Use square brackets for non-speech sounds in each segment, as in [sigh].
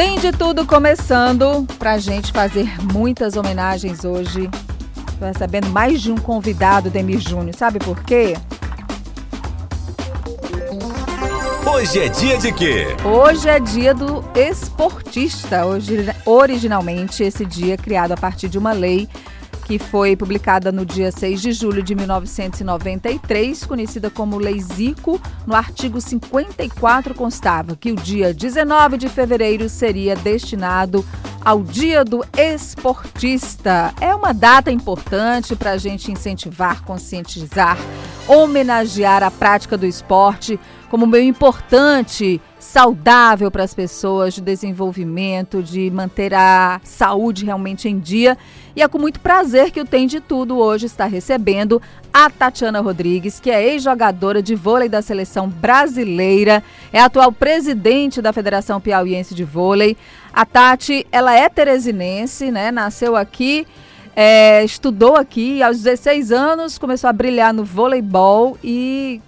Tem de tudo começando pra gente fazer muitas homenagens hoje. Tô recebendo mais de um convidado, Demir Júnior. Sabe por quê? Hoje é dia de quê? Hoje é dia do esportista. Hoje, originalmente, esse dia é criado a partir de uma lei que foi publicada no dia 6 de julho de 1993, conhecida como Lei Zico. No artigo 54 constava que o dia 19 de fevereiro seria destinado ao Dia do Esportista. É uma data importante para a gente incentivar, conscientizar, homenagear a prática do esporte como meio importante, saudável para as pessoas, de desenvolvimento, de manter a saúde realmente em dia. E é com muito prazer que o Tem de Tudo hoje está recebendo a Tatiana Rodrigues, que é ex-jogadora de vôlei da seleção brasileira, é atual presidente da Federação Piauiense de Vôlei. A Tati, ela é teresinense, né? Nasceu aqui. É, estudou aqui aos 16 anos, começou a brilhar no voleibol e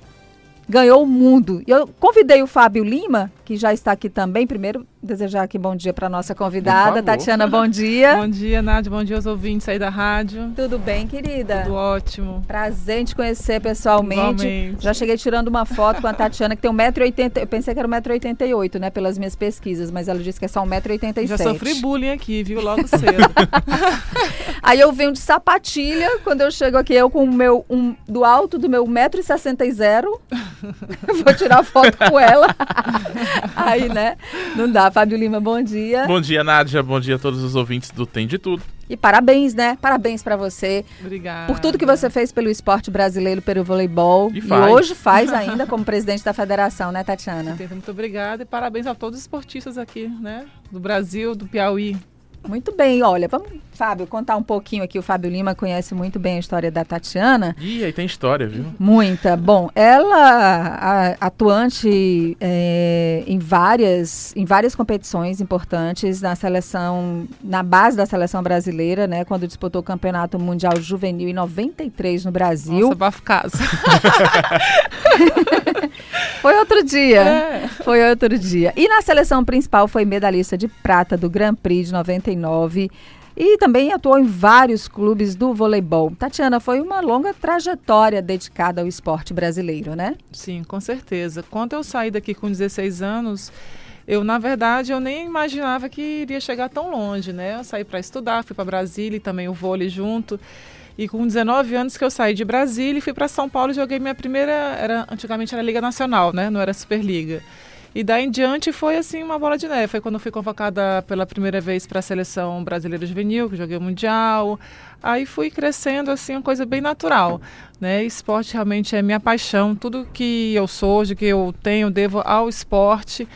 ganhou o mundo. Eu convidei o Fábio Lima, que já está aqui também. Primeiro, desejar aqui bom dia para nossa convidada. Tatiana, bom dia. bom dia, Nádia. Bom dia aos ouvintes aí da rádio. Tudo bem, querida? Tudo ótimo. Prazer em te conhecer pessoalmente. Igualmente. Já cheguei tirando uma foto com a Tatiana, que tem 1,80m. Eu pensei que era 1,88m, né? Pelas minhas pesquisas, mas ela disse que é só 1,87m. Já sofri bullying aqui, viu? Logo cedo. [laughs] aí eu venho de sapatilha, quando eu chego aqui, eu com o meu, um, do alto do meu 1,60m. [laughs] Vou tirar foto com ela. [laughs] Aí, né? Não dá. Fábio Lima, bom dia. Bom dia, Nádia. Bom dia a todos os ouvintes do Tem de Tudo. E parabéns, né? Parabéns para você. Obrigada. Por tudo que você fez pelo esporte brasileiro, pelo voleibol. E, faz. e hoje faz ainda como presidente da federação, né, Tatiana? Muito obrigada e parabéns a todos os esportistas aqui, né? Do Brasil, do Piauí. Muito bem, olha, vamos, Fábio, contar um pouquinho aqui. O Fábio Lima conhece muito bem a história da Tatiana. Ih, aí tem história, viu? Muita. Bom, ela atuante é, em várias em várias competições importantes na seleção, na base da seleção brasileira, né? Quando disputou o Campeonato Mundial Juvenil em 93 no Brasil. Nossa, bafo casa. [laughs] Foi outro dia. É. Foi outro dia. E na seleção principal foi medalhista de prata do Grand Prix de 99 e também atuou em vários clubes do voleibol. Tatiana, foi uma longa trajetória dedicada ao esporte brasileiro, né? Sim, com certeza. Quando eu saí daqui com 16 anos, eu, na verdade, eu nem imaginava que iria chegar tão longe, né? Eu saí para estudar, fui para Brasília e também o vôlei junto. E com 19 anos que eu saí de Brasília e fui para São Paulo e joguei minha primeira, era antigamente era Liga Nacional, né? Não era Superliga. E daí em diante foi assim uma bola de neve. Foi quando eu fui convocada pela primeira vez para a seleção brasileira juvenil, que joguei o mundial. Aí fui crescendo assim, uma coisa bem natural, né? Esporte realmente é minha paixão. Tudo que eu sou, hoje que eu tenho, devo ao esporte.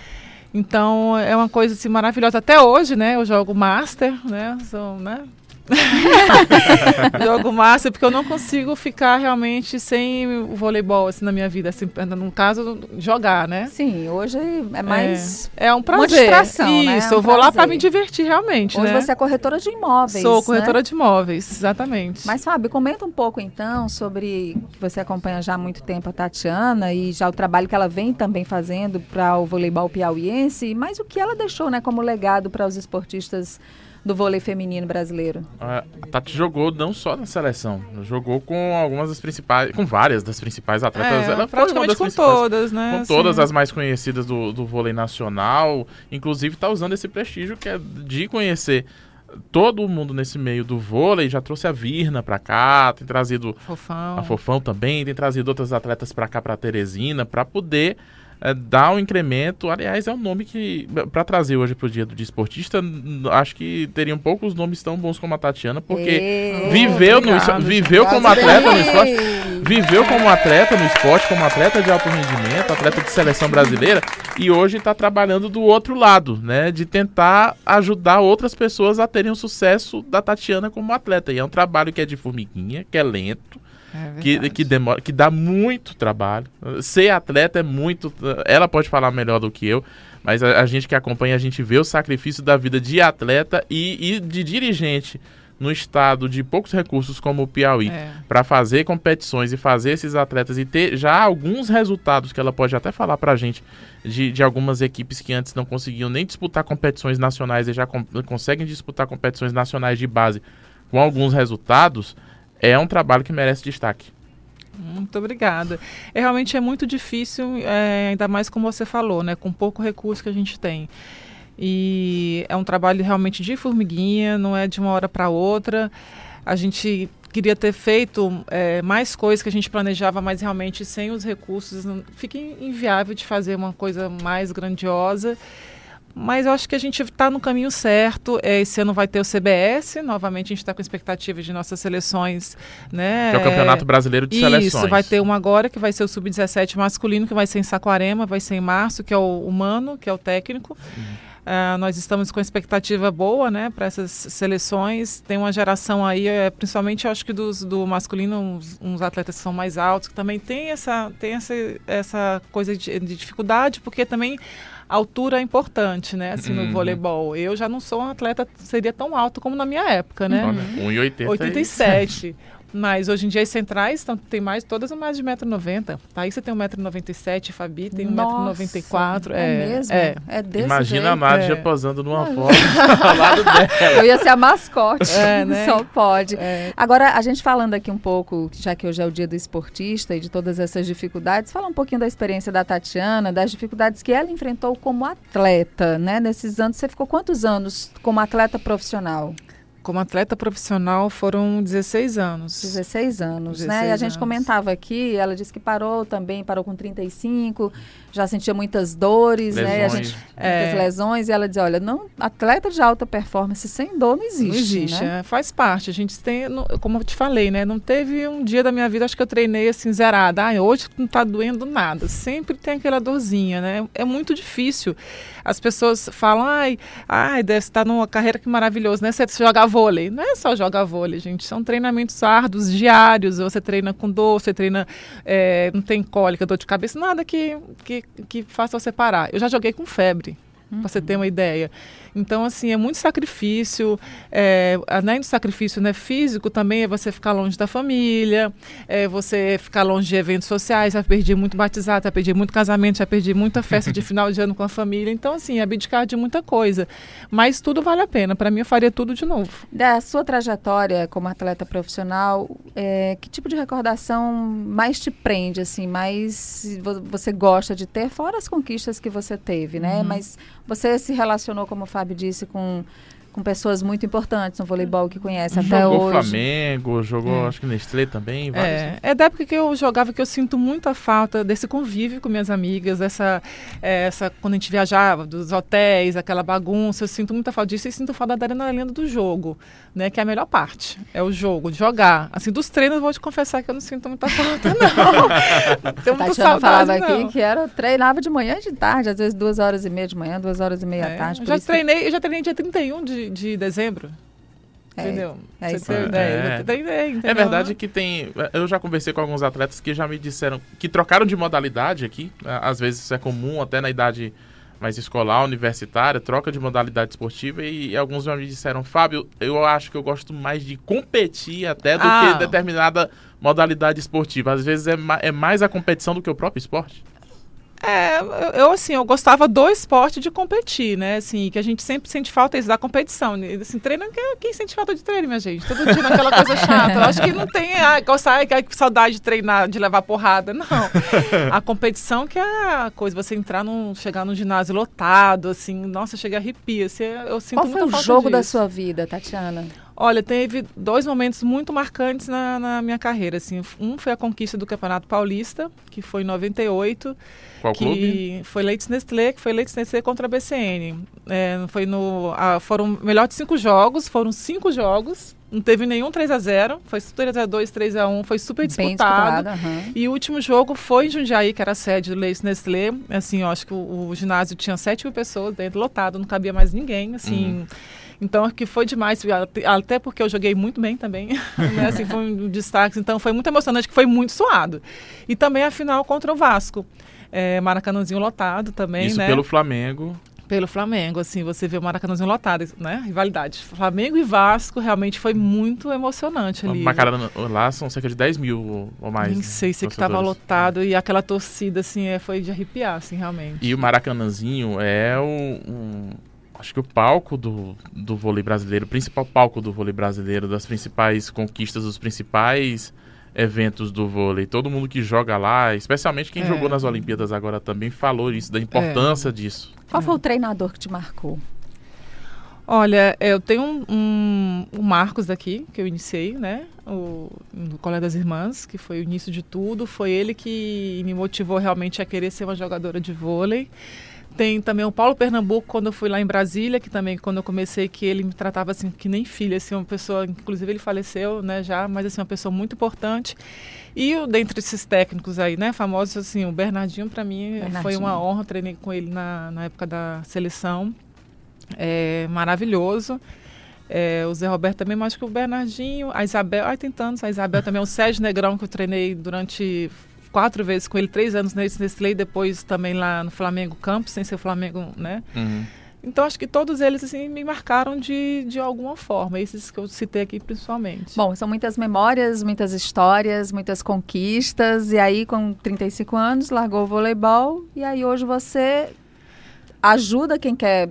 Então é uma coisa assim maravilhosa até hoje, né? Eu jogo master, né? Sou, né? [laughs] jogo massa, porque eu não consigo ficar realmente sem o voleibol assim, na minha vida. Assim, no caso, jogar, né? Sim, hoje é mais. É, é um prazer. Uma distração, né? Isso, É um eu vou lá prazer. para me divertir realmente. Hoje né? você é corretora de imóveis. Sou né? corretora de imóveis, exatamente. Mas, Fábio, comenta um pouco então sobre que você acompanha já há muito tempo a Tatiana e já o trabalho que ela vem também fazendo para o voleibol piauiense, mas o que ela deixou né, como legado para os esportistas do vôlei feminino brasileiro. A Tati jogou não só na seleção, jogou com algumas das principais, com várias das principais atletas. É, Ela foi uma praticamente com todas, né? Com assim. todas as mais conhecidas do, do vôlei nacional. Inclusive está usando esse prestígio que é de conhecer todo mundo nesse meio do vôlei. Já trouxe a Virna pra cá, tem trazido Fofão. a Fofão também, tem trazido outras atletas pra cá, pra Teresina, pra poder eh, dar um incremento. Aliás, é um nome que, para trazer hoje pro dia do desportista, acho que teriam poucos nomes tão bons como a Tatiana, porque Ê, viveu, no, obrigado, viveu gente. como atleta no esporte. Ei. Viveu como atleta no esporte, como atleta de alto rendimento, atleta de seleção brasileira, e hoje está trabalhando do outro lado, né? De tentar ajudar outras pessoas a terem o sucesso da Tatiana como atleta. E é um trabalho que é de formiguinha, que é lento, É que, que demora, que dá muito trabalho. Ser atleta é muito. Ela pode falar melhor do que eu, mas a, a gente que acompanha, a gente vê o sacrifício da vida de atleta e, e de dirigente no estado de poucos recursos como o Piauí É. para fazer competições e fazer esses atletas e ter já alguns resultados que ela pode até falar para a gente de, de algumas equipes que antes não conseguiam nem disputar competições nacionais e já com- conseguem disputar competições nacionais de base com alguns resultados, é um trabalho que merece destaque. Muito obrigada. É, realmente é muito difícil, é, ainda mais como você falou, né, com pouco recurso que a gente tem. E é um trabalho realmente de formiguinha, não é de uma hora para outra. A gente queria ter feito é, mais coisas que a gente planejava, mas realmente sem os recursos fica inviável de fazer uma coisa mais grandiosa. Mas eu acho que a gente está no caminho certo. É, Esse ano vai ter o CBS. Novamente, a gente está com expectativa de nossas seleções. Né? Que é o Campeonato Brasileiro de Isso, Seleções. vai ter um agora, que vai ser o Sub-17 masculino, que vai ser em Saquarema, vai ser em março, que é o humano, que é o técnico. Ah, nós estamos com expectativa boa né, para essas seleções. Tem uma geração aí, é, principalmente eu acho que dos, do masculino, uns, uns atletas que são mais altos, que também tem essa, tem essa, essa coisa de, de dificuldade, porque também altura é importante, né? Assim, Uhum. no voleibol. Eu já não sou um atleta, seria tão alto como na minha época, né? Olha, 1,80 87. Mas hoje em dia as centrais tão, tem mais, todas mais de 1,90m. Aí você tem 1,97m, Fabi tem 1,94m. É, mesmo? É. É desse Imagina a jeito. Nádia É. posando numa foto ao lado [laughs] dela. Eu ia ser a mascote. É, né? [laughs] Só pode. É. Agora, a gente falando aqui um pouco, já que hoje é o dia do esportista e de todas essas dificuldades, fala um pouquinho da experiência da Tatiana, das dificuldades que ela enfrentou como atleta, né? Nesses anos, você ficou quantos anos como atleta profissional? Como atleta profissional foram 16 anos. 16 anos, né? 16 E a gente anos. comentava aqui, ela disse que parou também, parou com 35, já sentia muitas dores, né? E a Lesões. gente, É. muitas lesões, e ela dizia, olha, não, atleta de alta performance sem dor não existe, Não existe, né? é, faz parte. A gente tem, não- como eu te falei, né? Não teve um dia da minha vida, acho que eu treinei assim, zerada. Ah, hoje não tá doendo nada. Sempre tem aquela dorzinha, né? É muito difícil. As pessoas falam, ai, ai, deve estar numa carreira que maravilhoso, né? Você joga vôlei. Não é só jogar vôlei, gente. São treinamentos árduos, diários. Você treina com dor, você treina, é, não tem cólica, dor de cabeça, nada que, que, que faça você parar. Eu já joguei com febre. Pra você ter uma ideia. Então, assim, é muito sacrifício. É, além do sacrifício né, físico, também é você ficar longe da família, é você ficar longe de eventos sociais. Já perdi muito batizado, já perdi muito casamento, já perdi muita festa de [laughs] final de ano com a família. Então, assim, abdicar de muita coisa. Mas tudo vale a pena. Para mim, eu faria tudo de novo. Da sua trajetória como atleta profissional, é, que tipo de recordação mais te prende, assim, mais vo- você gosta de ter, fora as conquistas que você teve, né? Mas você se relacionou, como o Fábio disse, com, com pessoas muito importantes no voleibol que conhece até Jogou hoje. Flamengo, jogou É. acho que Nestlé também. vários. É, é da época que eu jogava que eu sinto muita falta desse convívio com minhas amigas, dessa, é, essa, quando a gente viajava, dos hotéis, aquela bagunça, eu sinto muita falta disso e sinto falta da adrenalina do jogo, né? Que é a melhor parte, é o jogo, de jogar. Assim, dos treinos, eu vou te confessar que eu não sinto muita falta, não. [laughs] não tenho A muita Tatiana falava saudade, aqui não. que era, treinava de manhã e de tarde, às vezes duas horas e meia de manhã, duas horas e meia É, à tarde. já isso que- treinei, eu já treinei dia 31 de, de dezembro. É, entendeu? é Você isso tem aí. ideia? É. Eu treinei, É entendeu? verdade que tem. Eu já conversei com alguns atletas que já me disseram que trocaram de modalidade aqui. né? Às vezes isso é comum, até na idade mais escolar, universitária, troca de modalidade esportiva. E, alguns já me disseram, Fábio, eu acho que eu gosto mais de competir até do Ah. que determinada modalidade esportiva. Às vezes é, ma- é mais a competição do que o próprio esporte. É, eu- assim, eu gostava do esporte de competir, né? Assim, que a gente sempre sente falta isso da competição. né? Assim, treino, quem, quem sente falta de treino, minha gente? Todo dia naquela coisa chata. Eu acho que não tem, ah, gostar, que saudade de treinar, de levar porrada. Não. A competição que é a coisa, você entrar num, chegar num ginásio lotado, assim, nossa, chega a arrepia. Você, eu sinto Qual foi o jogo da disso. sua vida, Tatiana? Olha, teve dois momentos muito marcantes na, na minha carreira. Assim. Um foi a conquista do Campeonato Paulista, que foi em 98 Qual clube? que foi Leites Nestlé, que foi Leites Nestlé contra a BCN. É, foi no, ah, foram melhor de cinco jogos, foram cinco jogos, não teve nenhum 3 a 0 foi 3x2, 3x1, foi super disputado. disputada. aham. E o último jogo foi em Jundiaí, que era a sede do Leites Nestlé. Assim, eu acho que o, o ginásio tinha 7 mil pessoas dentro, lotado, não cabia mais ninguém, assim... Então, que foi demais, até- até porque eu joguei muito bem também, [laughs] né? assim, foi um destaque, então foi muito emocionante, que foi muito suado. E também a final contra o Vasco, é, Maracanãzinho lotado também, Isso né? pelo Flamengo. Pelo Flamengo, assim, você vê o Maracanãzinho lotado, né? Rivalidade. Flamengo e Vasco realmente foi muito emocionante ali. Maracanã lá são cerca de 10 mil ou mais. Nem sei se que estava lotado e aquela torcida, assim, é, foi de arrepiar, assim, realmente. E o Maracanãzinho é o, acho que o palco do, do vôlei brasileiro, o principal palco do vôlei brasileiro, das principais conquistas, dos principais eventos do vôlei. Todo mundo que joga lá, especialmente quem é. jogou nas Olimpíadas agora também, falou isso, da importância é. disso. Qual foi o treinador que te marcou? Olha, eu tenho um, um, um Marcos daqui, que eu iniciei, né? O, no Colégio das Irmãs, que foi o início de tudo. Foi ele que me motivou realmente a querer ser uma jogadora de vôlei. Tem também o Paulo Pernambuco, quando eu fui lá em Brasília, que também, quando eu comecei, que ele me tratava assim, que nem filha, assim, uma pessoa, inclusive ele faleceu, né, já, mas assim, uma pessoa muito importante. E o, dentre esses técnicos aí, né, famosos, assim, o Bernardinho, para mim, Bernardinho. foi uma honra, treinei com ele na, na época da seleção, é, maravilhoso. É, o Zé Roberto também, mas que o Bernardinho, a Isabel, ai tem tantos, a Isabel também, o Sérgio Negrão, que eu treinei durante quatro vezes com ele, três anos nesse Nestlé, depois também lá no Flamengo Campos, sem ser Flamengo, né? Uhum. Então acho que todos eles assim me marcaram de, de alguma forma, esses que eu citei aqui principalmente. Bom, são muitas memórias, muitas histórias, muitas conquistas e aí com 35 anos largou o voleibol e aí hoje você ajuda quem quer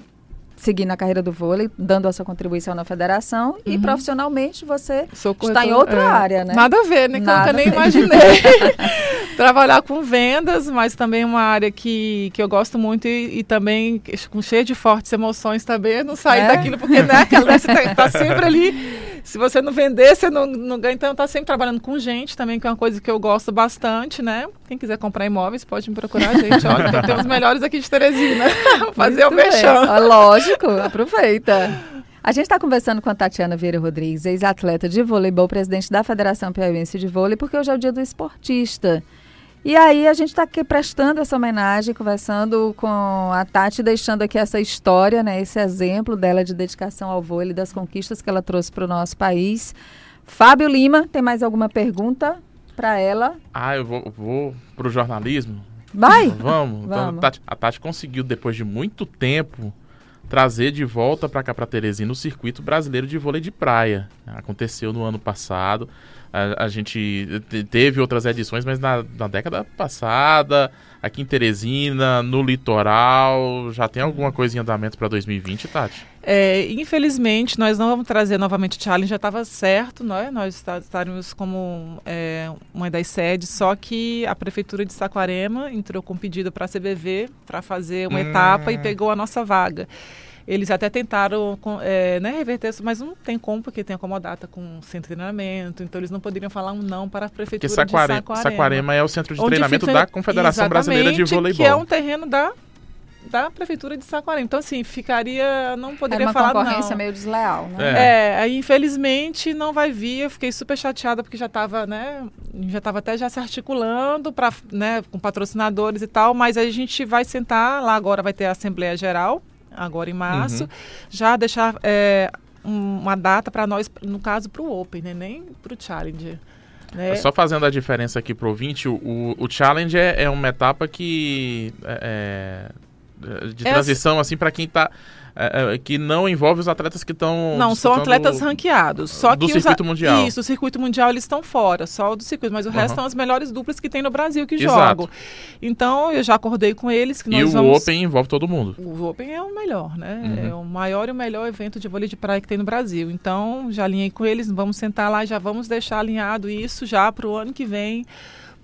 seguir na carreira do vôlei, dando a sua contribuição na federação uhum. e profissionalmente você está em outra é. área, né? Nada a ver, né? Nada que eu nem imaginei. [laughs] Trabalhar com vendas, mas também uma área que, que eu gosto muito e, e também com cheia de fortes emoções também, não sair é? daquilo, porque né, aquela você tá, tá sempre ali se você não vender, você não, não ganha. Então, tá sempre trabalhando com gente também, que é uma coisa que eu gosto bastante, né? Quem quiser comprar imóveis, pode me procurar, gente. Olha, tem os melhores aqui de Teresina. [laughs] Fazer o mexão. Lógico, aproveita. A gente está conversando com a Tatiana Vieira Rodrigues, ex-atleta de voleibol, presidente da Federação Piauiense de Vôlei, porque hoje é o dia do esportista. E aí a gente está aqui prestando essa homenagem, conversando com a Tati, deixando aqui essa história, né, esse exemplo dela de dedicação ao vôlei, das conquistas que ela trouxe para o nosso país. Fábio Lima, tem mais alguma pergunta para ela? Ah, eu vou, vou para o jornalismo. Vai? Vamos. Então, Vamos. a, Tati, a Tati conseguiu, depois de muito tempo, trazer de volta para cá para Teresina o circuito brasileiro de vôlei de praia. Aconteceu no ano passado. A, a gente teve outras edições, mas na, na, década passada, aqui em Teresina, no litoral, já tem alguma coisa em andamento para 2020, Tati? É, infelizmente, nós não vamos trazer novamente o challenge, já estava certo, é? nós estaremos como é, uma das sedes, só que a Prefeitura de Saquarema entrou com pedido para a CBV para fazer uma hum. etapa e pegou a nossa vaga. Eles até tentaram é, né, reverter isso, mas não tem como, porque tem a comodata com centro de treinamento, então eles não poderiam falar um não para a prefeitura Saquare, de Saquarema. Saquarema é o centro de treinamento da Confederação Brasileira de Voleibol. que é um terreno da da prefeitura de Saquarema. Então, assim, ficaria. Não poderia Era uma falar concorrência não. meio desleal, né? É. é, aí infelizmente não vai vir. Eu fiquei super chateada porque já estava, né? Já estava até já se articulando para, né, com patrocinadores e tal, mas a gente vai sentar, lá agora vai ter a Assembleia Geral agora em março, uhum. já deixar é, uma data para nós, no caso, para o Open, né? nem para o Challenge. Né? Só fazendo a diferença aqui para o ouvinte, o, o Challenge é, é uma etapa que é, é de transição assim para quem está é, é, que não envolve os atletas que estão. Não, são atletas ranqueados. Só do que circuito os, mundial. Isso, o circuito mundial eles estão fora, só o do circuito, mas o uhum. resto são as melhores duplas que tem no Brasil que Exato. jogam. Então eu já acordei com eles que nós e o vamos... Open envolve todo mundo. O Open é o melhor, né? Uhum. É o maior e o melhor evento de vôlei de praia que tem no Brasil. Então já alinhei com eles, vamos sentar lá, já vamos deixar alinhado isso já para o ano que vem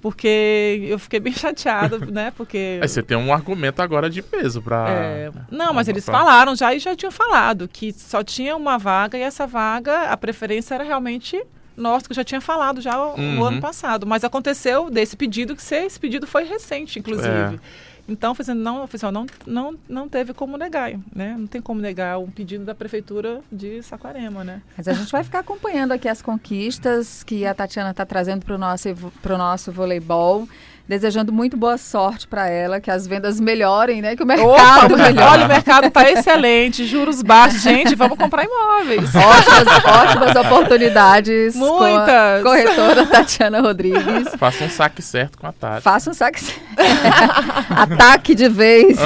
porque eu fiquei bem [laughs] chateada, né? Porque. Aí você tem um argumento agora de peso para. É... Não, mas eles falaram já e já tinham falado que só tinha uma vaga e essa vaga, a preferência era realmente nossa, que eu já tinha falado já uhum. o ano passado. Mas aconteceu desse pedido que esse pedido foi recente, inclusive. É. Então, assim, não, assim, não, não, não teve como negar, né? Não tem como negar um pedido da prefeitura de Saquarema, né? Mas a gente vai ficar acompanhando aqui as conquistas que a Tatiana está trazendo para o nosso, nosso voleibol desejando muito boa sorte para ela, que as vendas melhorem, né? Que o mercado Opa, melhore. Olha, o mercado está excelente, juros baixos. Gente, vamos comprar imóveis. [laughs] Ótimas, ótimas oportunidades. Muitas. Com a corretora Tatiana Rodrigues. Faça um saque certo com a Tati. Faça um saque certo. [laughs] Ataque de vez.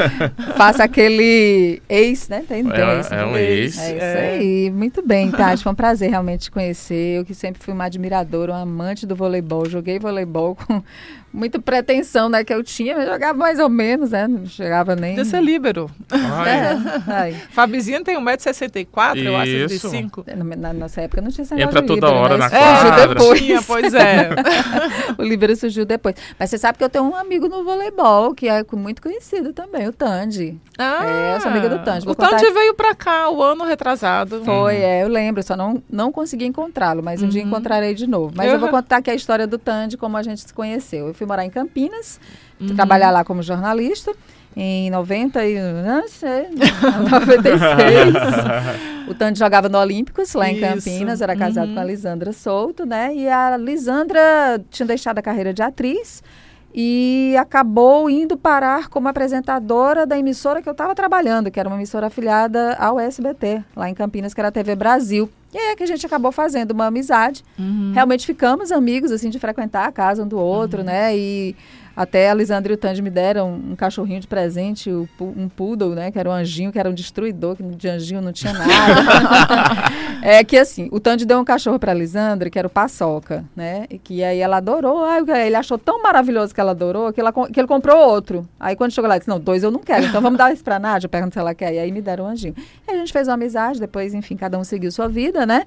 [laughs] Faça aquele ex, né? Tem, tem É, esse, é um ex. É isso É. aí. Muito bem, Tati. Foi um prazer realmente te conhecer. Eu que sempre fui uma admiradora, uma amante do voleibol. Joguei voleibol com muita pretensão, né? Que eu tinha, mas jogava mais ou menos, né? Não chegava nem. Podia ser líbero. Ai, É, ai. Fabizinha tem 1,64m, eu acho, Isso. 65 Na, na nossa época não tinha esse Entra de toda líbero, hora né? na surgiu quadra. depois. Tinha, pois é. [laughs] o líbero surgiu depois. Mas você sabe que eu tenho um amigo no voleibol, que é muito conhecido também, o Tandy. É, eu sou amiga do Tandy. Vou O Tandy contar- veio pra cá o ano retrasado. Foi, é, eu lembro, só não, não consegui encontrá-lo, mas um dia Uhum. encontrarei de novo. Mas Eu- eu vou contar aqui a história do Tandy, como a gente se conheceu. Eu fui morar em Campinas, fui Uhum. trabalhar lá como jornalista em 90 e... Não sei, [laughs] 96. [laughs] o Tandy jogava no Olímpicos, lá em Isso. Campinas, era casado Uhum. com a Lisandra Souto, né? E a Lisandra tinha deixado a carreira de atriz e acabou indo parar como apresentadora da emissora que eu estava trabalhando, que era uma emissora afiliada ao SBT, lá em Campinas, que era a TV Brasil. E aí é que a gente acabou fazendo uma amizade. Uhum. Realmente ficamos amigos, assim, de frequentar a casa um do outro, né? E até a Lisandra e o Tandy me deram um cachorrinho de presente, um poodle, né? Que era um anjinho, que era um destruidor, que de anjinho não tinha nada. [laughs] é que assim, o Tandy deu um cachorro pra Lisandra, que era o Paçoca, né? E que aí ela adorou. Ai, ele achou tão maravilhoso que ela adorou, que, ela, que ele comprou outro. Aí quando chegou lá, disse, não, dois eu não quero, então vamos dar esse pra Nádia, pergunta se ela quer. E aí me deram um anjinho. E a gente fez uma amizade, depois, enfim, cada um seguiu sua vida, né?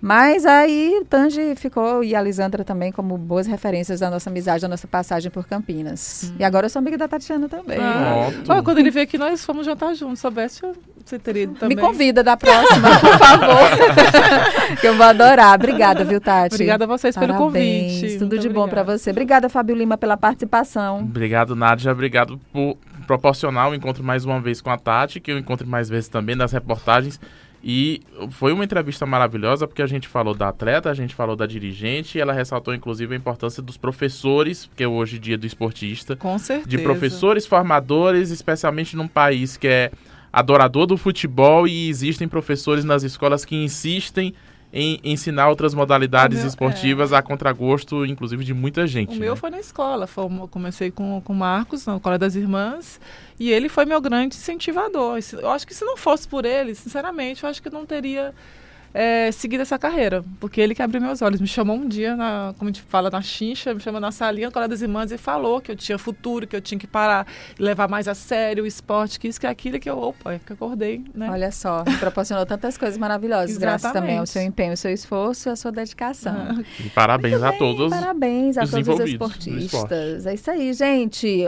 Mas aí o Tanji ficou, e a Lisandra também, como boas referências da nossa amizade, da nossa passagem por Campinas. E agora eu sou amiga da Tatiana também. Ah, ó, quando ele veio aqui, nós fomos jantar juntos. Soubesse, você teria ido também. Me convida da próxima, por favor. [laughs] que eu vou adorar. Obrigada, viu, Tati? Obrigada a vocês pelo Parabéns, convite. Tudo Muito de bom pra obrigada. você. Obrigada, Fábio Lima, pela participação. Obrigado, Nádia. Obrigado por proporcionar o encontro mais uma vez com a Tati, que eu encontre mais vezes também nas reportagens. E foi uma entrevista maravilhosa, porque a gente falou da atleta, a gente falou da dirigente, e ela ressaltou inclusive a importância dos professores, porque é hoje dia do esportista, Com certeza. de professores formadores, especialmente num país que é adorador do futebol e existem professores nas escolas que insistem em ensinar outras modalidades meu- esportivas a contragosto, inclusive, de muita gente. O meu né? foi na escola. Foi, comecei com o Marcos, na Escola das Irmãs, e ele foi meu grande incentivador. Eu acho que se não fosse por ele, sinceramente, eu acho que não teria é, seguido essa carreira. Porque ele que abriu meus olhos. Me chamou um dia, na, como a gente fala, na chincha, me chamou na salinha, na Escola das Irmãs, e falou que eu tinha futuro, que eu tinha que parar e levar mais a sério o esporte, que isso, que aquilo, que eu, opa, é que eu acordei, né? Olha só, proporcionou tantas coisas maravilhosas, [laughs] graças também ao seu empenho, ao seu esforço e à sua dedicação. E parabéns Muito a bem, todos. Parabéns a os todos os esportistas. É isso aí, gente.